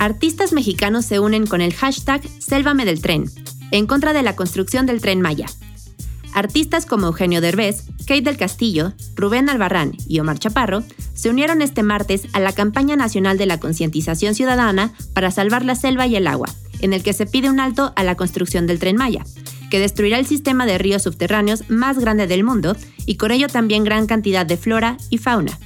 S2: Artistas mexicanos se unen con el hashtag Sélvame del tren, en contra de la construcción del tren Maya. Artistas como Eugenio Derbez, Kate del Castillo, Rubén Albarrán y Omar Chaparro se unieron este martes a la campaña nacional de la concientización ciudadana para salvar la selva y el agua, en el que se pide un alto a la construcción del tren Maya, que destruirá el sistema de ríos subterráneos más grande del mundo y con ello también gran cantidad de flora y fauna.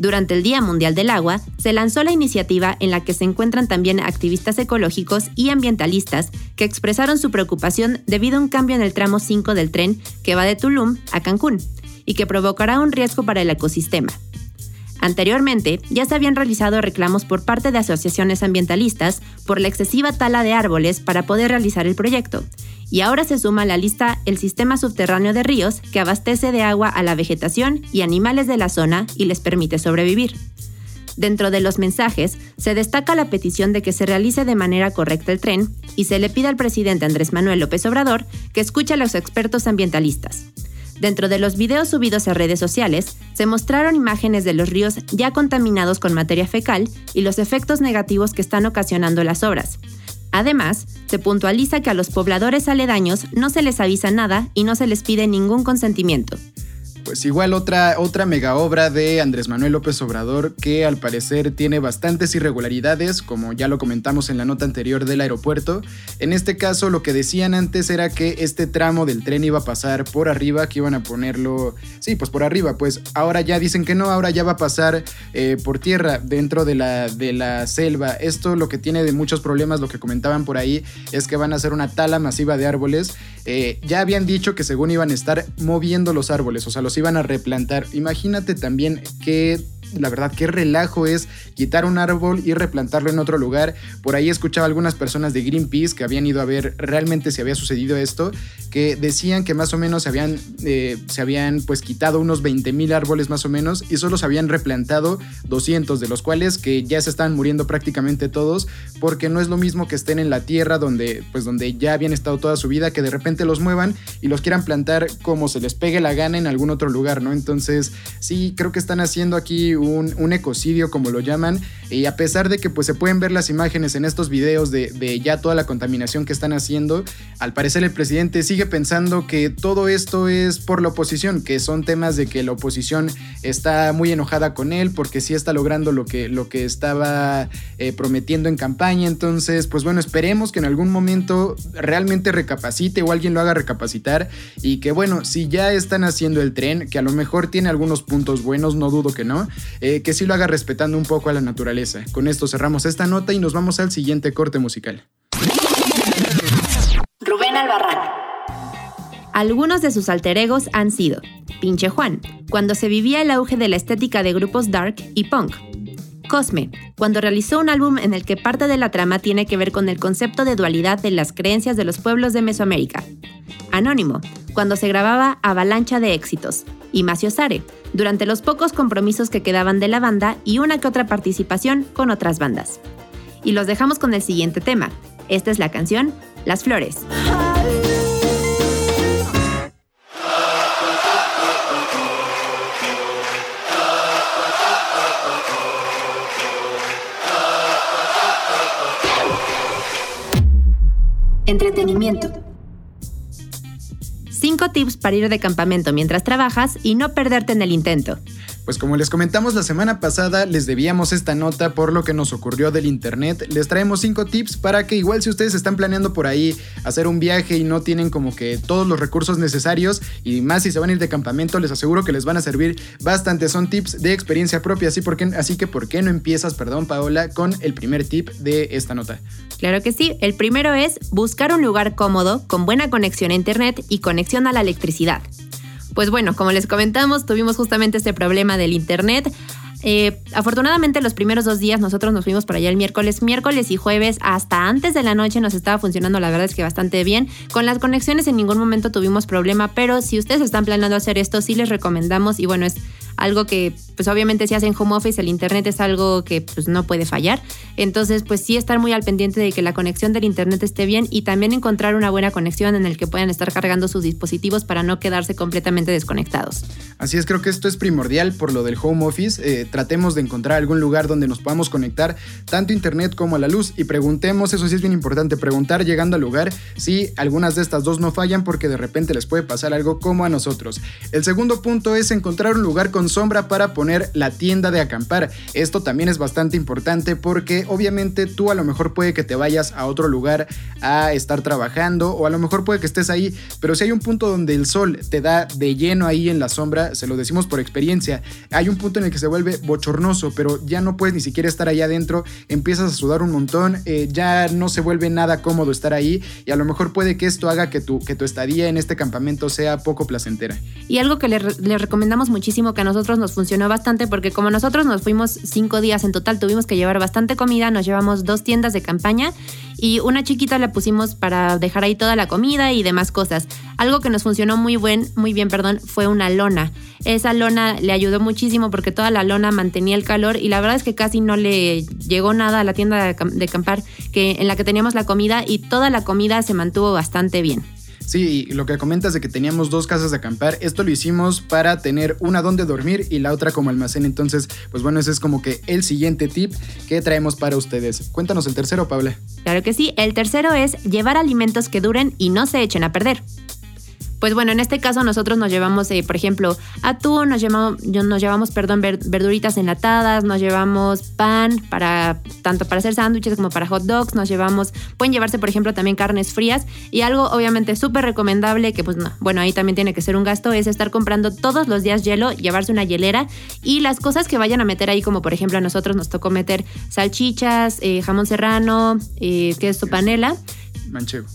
S2: Durante el Día Mundial del Agua, se lanzó la iniciativa en la que se encuentran también activistas ecológicos y ambientalistas que expresaron su preocupación debido a un cambio en el tramo 5 del tren que va de Tulum a Cancún y que provocará un riesgo para el ecosistema. Anteriormente, ya se habían realizado reclamos por parte de asociaciones ambientalistas por la excesiva tala de árboles para poder realizar el proyecto, y ahora se suma a la lista el sistema subterráneo de ríos que abastece de agua a la vegetación y animales de la zona y les permite sobrevivir. Dentro de los mensajes, se destaca la petición de que se realice de manera correcta el tren y se le pide al presidente Andrés Manuel López Obrador que escuche a los expertos ambientalistas. Dentro de los videos subidos a redes sociales, se mostraron imágenes de los ríos ya contaminados con materia fecal y los efectos negativos que están ocasionando las obras, Además, se puntualiza que a los pobladores aledaños no se les avisa nada y no se les pide ningún consentimiento.
S1: Pues igual otra, otra mega obra de Andrés Manuel López Obrador que al parecer tiene bastantes irregularidades, como ya lo comentamos en la nota anterior del aeropuerto. En este caso lo que decían antes era que este tramo del tren iba a pasar por arriba, que iban a ponerlo, sí, pues por arriba, pues ahora ya dicen que no, ahora ya va a pasar eh, por tierra dentro de la, de la selva. Esto lo que tiene de muchos problemas, lo que comentaban por ahí, es que van a hacer una tala masiva de árboles. Eh, ya habían dicho que según iban a estar moviendo los árboles, o sea, los iban a replantar. Imagínate también que la verdad, qué relajo es quitar un árbol y replantarlo en otro lugar. Por ahí escuchaba algunas personas de Greenpeace que habían ido a ver realmente si había sucedido esto, que decían que más o menos se habían, eh, se habían pues quitado unos 20 mil árboles más o menos y solo se habían replantado 200, de los cuales que ya se están muriendo prácticamente todos, porque no es lo mismo que estén en la tierra donde, pues donde ya habían estado toda su vida, que de repente los muevan y los quieran plantar como se les pegue la gana en algún otro lugar, ¿no? Entonces, sí, creo que están haciendo aquí un, ecocidio, como lo llaman, y a pesar de que pues, se pueden ver las imágenes en estos videos de, ya toda la contaminación que están haciendo, al parecer el presidente sigue pensando que todo esto es por la oposición, que son temas de que la oposición está muy enojada con él porque sí está logrando lo que, lo que estaba eh, prometiendo en campaña, entonces pues bueno, esperemos que en algún momento realmente recapacite o alguien lo haga recapacitar y que bueno, si ya están haciendo el tren, que a lo mejor tiene algunos puntos buenos, no dudo que no, eh, que sí lo haga respetando un poco a la naturaleza. Con esto cerramos esta nota y nos vamos al siguiente corte musical.
S3: Rubén Albarrán.
S2: Algunos de sus alter egos han sido Pinche Juan, cuando se vivía el auge de la estética de grupos dark y punk. Cosme, cuando realizó un álbum en el que parte de la trama tiene que ver con el concepto de dualidad de las creencias de los pueblos de Mesoamérica. Anónimo, cuando se grababa Avalancha de Éxitos, y Macio Sare, durante los pocos compromisos que quedaban de la banda y una que otra participación con otras bandas. Y los dejamos con el siguiente tema. Esta es la canción Las Flores.
S3: Entretenimiento.
S2: 5 tips para ir de campamento mientras trabajas y no perderte en el intento.
S1: Pues como les comentamos la semana pasada, les debíamos esta nota por lo que nos ocurrió del internet. Les traemos 5 tips para que igual si ustedes están planeando por ahí hacer un viaje y no tienen como que todos los recursos necesarios y más si se van a ir de campamento, les aseguro que les van a servir bastante. Son tips de experiencia propia, así, así que ¿por qué no empiezas, perdón Paola, con el primer tip de esta nota?
S2: Claro que sí. El primero es buscar un lugar cómodo, con buena conexión a internet y conexión a la electricidad. Pues bueno, como les comentamos, tuvimos justamente este problema del internet. Eh, afortunadamente los primeros dos días nosotros nos fuimos por allá el miércoles, miércoles y jueves hasta antes de la noche nos estaba funcionando la verdad es que bastante bien. Con las conexiones en ningún momento tuvimos problema, pero si ustedes están planeando hacer esto sí les recomendamos y bueno es algo que pues obviamente si hacen home office el internet es algo que pues no puede fallar. Entonces pues sí estar muy al pendiente de que la conexión del internet esté bien y también encontrar una buena conexión en el que puedan estar cargando sus dispositivos para no quedarse completamente desconectados.
S1: Así es, creo que esto es primordial por lo del home office. Eh, tratemos de encontrar algún lugar donde nos podamos conectar tanto internet como a la luz y preguntemos, eso sí es bien importante, preguntar llegando al lugar si algunas de estas dos no fallan porque de repente les puede pasar algo como a nosotros. El segundo punto es encontrar un lugar con sombra para poner la tienda de acampar. Esto también es bastante importante porque obviamente tú a lo mejor puede que te vayas a otro lugar a estar trabajando o a lo mejor puede que estés ahí, pero si hay un punto donde el sol te da de lleno ahí en la sombra, se lo decimos por experiencia, hay un punto en el que se vuelve bochornoso, pero ya no puedes ni siquiera estar allá adentro, empiezas a sudar un montón, eh, ya no se vuelve nada cómodo estar ahí y a lo mejor puede que esto haga que tu, que tu estadía en este campamento sea poco placentera.
S2: Y algo que le, le recomendamos muchísimo que a nosotros nos funcionó bastante porque como nosotros nos fuimos cinco días en total, tuvimos que llevar bastante comida, nos llevamos dos tiendas de campaña y una chiquita la pusimos para dejar ahí toda la comida y demás cosas. Algo que nos funcionó muy, buen, muy bien perdón, fue una lona. Esa lona le ayudó muchísimo porque toda la lona mantenía el calor y la verdad es que casi no le llegó nada a la tienda de, de acampar que, en la que teníamos la comida y toda la comida se mantuvo bastante bien.
S1: Sí, lo que comentas de que teníamos dos casas de acampar, esto lo hicimos para tener una donde dormir y la otra como almacén. Entonces, pues bueno, ese es como que el siguiente tip que traemos para ustedes. Cuéntanos el tercero, Paula.
S2: Claro que sí, el tercero es llevar alimentos que duren y no se echen a perder. Pues bueno, en este caso nosotros nos llevamos, eh, por ejemplo, atún, nos llevamos, nos llevamos, perdón, verduritas enlatadas, nos llevamos pan para tanto para hacer sándwiches como para hot dogs, nos llevamos, pueden llevarse, por ejemplo, también carnes frías y algo obviamente súper recomendable que pues no, bueno, ahí también tiene que ser un gasto es estar comprando todos los días hielo, llevarse una hielera y las cosas que vayan a meter ahí, como por ejemplo a nosotros nos tocó meter salchichas, eh, jamón serrano, eh, queso panela.
S1: Manchego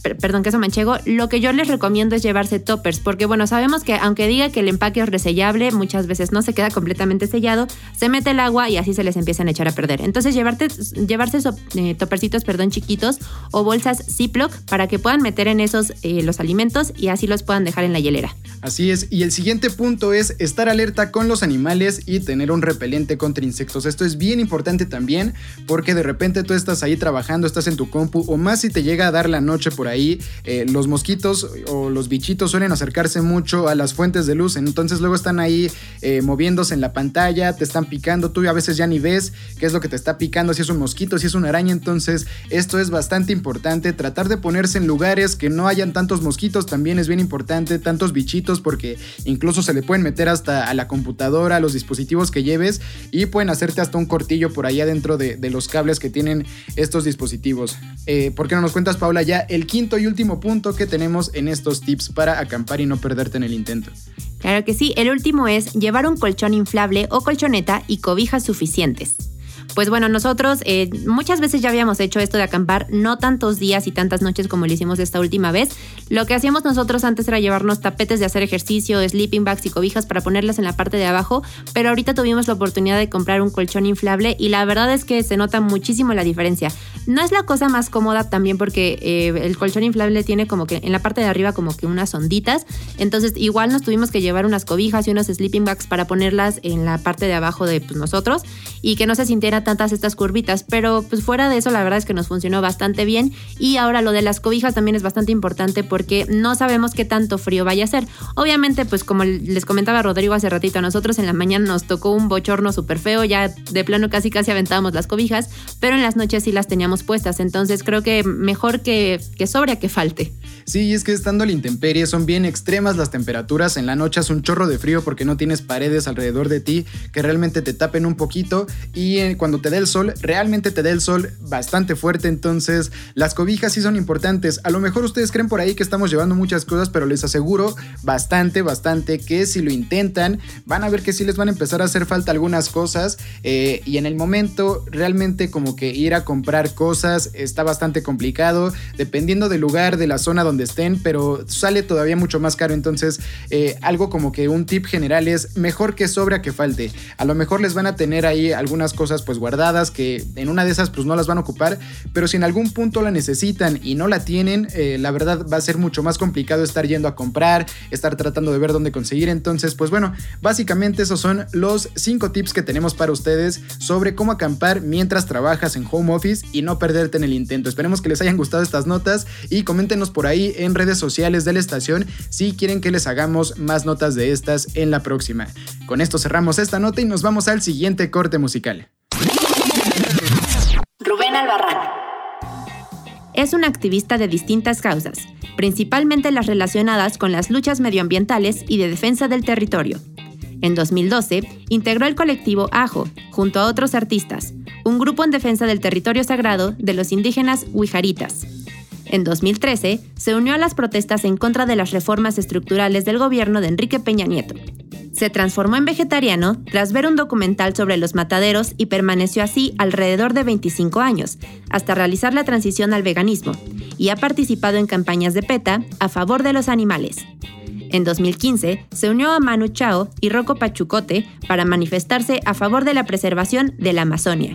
S2: perdón, queso manchego, lo que yo les recomiendo es llevarse toppers, porque bueno, sabemos que aunque diga que el empaque es resellable, muchas veces no se queda completamente sellado, se mete el agua y así se les empiezan a echar a perder. Entonces, llevarte, llevarse esos eh, toppercitos, perdón, chiquitos o bolsas Ziploc para que puedan meter en esos eh, los alimentos y así los puedan dejar en la hielera.
S1: Así es, y el siguiente punto es estar alerta con los animales y tener un repelente contra insectos. Esto es bien importante también porque de repente tú estás ahí trabajando, estás en tu compu o más si te llega a dar la noche por ahí, eh, los mosquitos o los bichitos suelen acercarse mucho a las fuentes de luz, entonces luego están ahí eh, moviéndose en la pantalla, te están picando, tú a veces ya ni ves qué es lo que te está picando, si es un mosquito, si es una araña, entonces esto es bastante importante, tratar de ponerse en lugares que no hayan tantos mosquitos también es bien importante, tantos bichitos porque incluso se le pueden meter hasta a la computadora, a los dispositivos que lleves y pueden hacerte hasta un cortillo por allá dentro de, los cables que tienen estos dispositivos. Eh, ¿Por qué no nos cuentas, Paula, ya el quinto y último punto que tenemos en estos tips para acampar y no perderte en el intento.
S2: Claro que sí, el último es llevar un colchón inflable o colchoneta y cobijas suficientes. Pues bueno, nosotros eh, muchas veces ya habíamos hecho esto de acampar, no tantos días y tantas noches como lo hicimos esta última vez. Lo que hacíamos nosotros antes era llevarnos tapetes de hacer ejercicio, sleeping bags y cobijas para ponerlas en la parte de abajo, pero ahorita tuvimos la oportunidad de comprar un colchón inflable y la verdad es que se nota muchísimo la diferencia. No es la cosa más cómoda también porque eh, el colchón inflable tiene como que en la parte de arriba como que unas onditas, entonces igual nos tuvimos que llevar unas cobijas y unos sleeping bags para ponerlas en la parte de abajo de pues, nosotros y que no se tantas estas curvitas, pero pues fuera de eso la verdad es que nos funcionó bastante bien y ahora lo de las cobijas también es bastante importante porque no sabemos qué tanto frío vaya a ser. Obviamente pues como les comentaba Rodrigo hace ratito, a nosotros en la mañana nos tocó un bochorno súper feo, ya de plano casi casi aventábamos las cobijas, pero en las noches sí las teníamos puestas, entonces creo que mejor que, que sobre a que falte.
S1: Sí, es que estando la intemperie son bien extremas las temperaturas. En la noche es un chorro de frío porque no tienes paredes alrededor de ti que realmente te tapen un poquito. Y eh, cuando te dé el sol, realmente te dé el sol bastante fuerte. Entonces, las cobijas sí son importantes. A lo mejor ustedes creen por ahí que estamos llevando muchas cosas, pero les aseguro bastante, bastante que si lo intentan, van a ver que sí les van a empezar a hacer falta algunas cosas. Eh, y en el momento, realmente como que ir a comprar cosas está bastante complicado. Dependiendo del lugar, de la zona donde estén, pero sale todavía mucho más caro. Entonces, eh, algo como que un tip general es mejor que sobra que falte. A lo mejor les van a tener ahí algunas cosas pues guardadas que en una de esas pues no las van a ocupar, pero si en algún punto la necesitan y no la tienen, eh, la verdad va a ser mucho más complicado estar yendo a comprar, estar tratando de ver dónde conseguir. Entonces, pues bueno, básicamente esos son los cinco tips que tenemos para ustedes sobre cómo acampar mientras trabajas en home office y no perderte en el intento. Esperemos que les hayan gustado estas notas y coméntenos por ahí en redes sociales de la estación si quieren que les hagamos más notas de estas en la próxima. Con esto cerramos esta nota y nos vamos al siguiente corte musical.
S2: Es un activista de distintas causas, principalmente las relacionadas con las luchas medioambientales y de defensa del territorio. En 2012, integró el colectivo AJO, junto a otros artistas, un grupo en defensa del territorio sagrado de los indígenas huijaritas. En 2013, se unió a las protestas en contra de las reformas estructurales del gobierno de Enrique Peña Nieto. Se transformó en vegetariano tras ver un documental sobre los mataderos y permaneció así alrededor de 25 años, hasta realizar la transición al veganismo, y ha participado en campañas de PETA a favor de los animales. En 2015, se unió a Manu Chao y Rocco Pachucote para manifestarse a favor de la preservación de la Amazonia.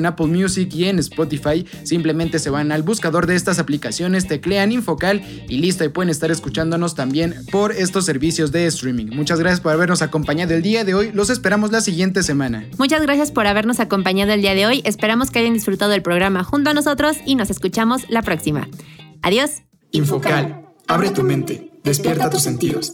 S1: Apple Music y en Spotify, simplemente se van al buscador de estas aplicaciones, teclean Infocal y listo, y pueden estar escuchándonos también por estos servicios de streaming. Muchas gracias por habernos acompañado el día de hoy, los esperamos la siguiente semana.
S2: Muchas gracias por habernos acompañado el día de hoy, esperamos que hayan disfrutado del programa junto a nosotros y nos escuchamos la próxima. Adiós.
S1: Infocal, abre tu mente, despierta tus sentidos.